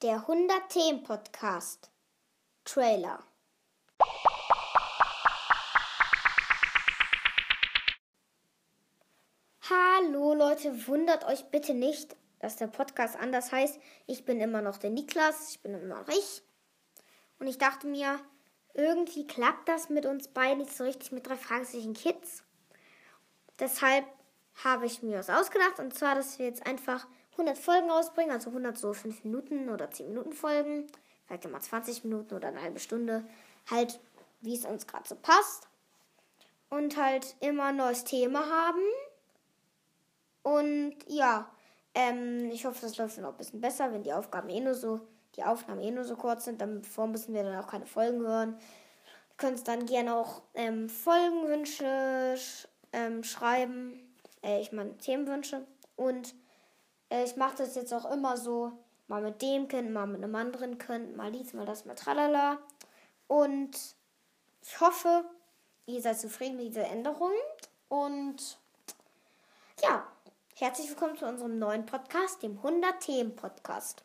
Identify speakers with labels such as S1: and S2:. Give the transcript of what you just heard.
S1: Der 100 Themen Podcast Trailer. Hallo Leute, wundert euch bitte nicht, dass der Podcast anders heißt. Ich bin immer noch der Niklas, ich bin immer noch ich. Und ich dachte mir, irgendwie klappt das mit uns beiden nicht so richtig mit drei fraglichen Kids. Deshalb habe ich mir was ausgedacht. Und zwar, dass wir jetzt einfach 100 Folgen rausbringen, also 100 so 5 Minuten oder 10 Minuten Folgen, vielleicht immer 20 Minuten oder eine halbe Stunde, halt wie es uns gerade so passt. Und halt immer ein neues Thema haben. Und ja, ähm, ich hoffe, das läuft auch ein bisschen besser, wenn die Aufgaben eh nur so, die Aufnahmen eh nur so kurz sind, dann bevor müssen wir dann auch keine Folgen hören. Ihr könnt dann gerne auch ähm, Folgenwünsche sch ähm, schreiben, äh, ich meine Themenwünsche und äh, ich mache das jetzt auch immer so, mal mit dem Kind, mal mit einem anderen Kind, mal dies, mal das, mal tralala. Und ich hoffe, ihr seid zufrieden mit dieser Änderung. Und ja, herzlich willkommen zu unserem neuen Podcast, dem 100 Themen Podcast.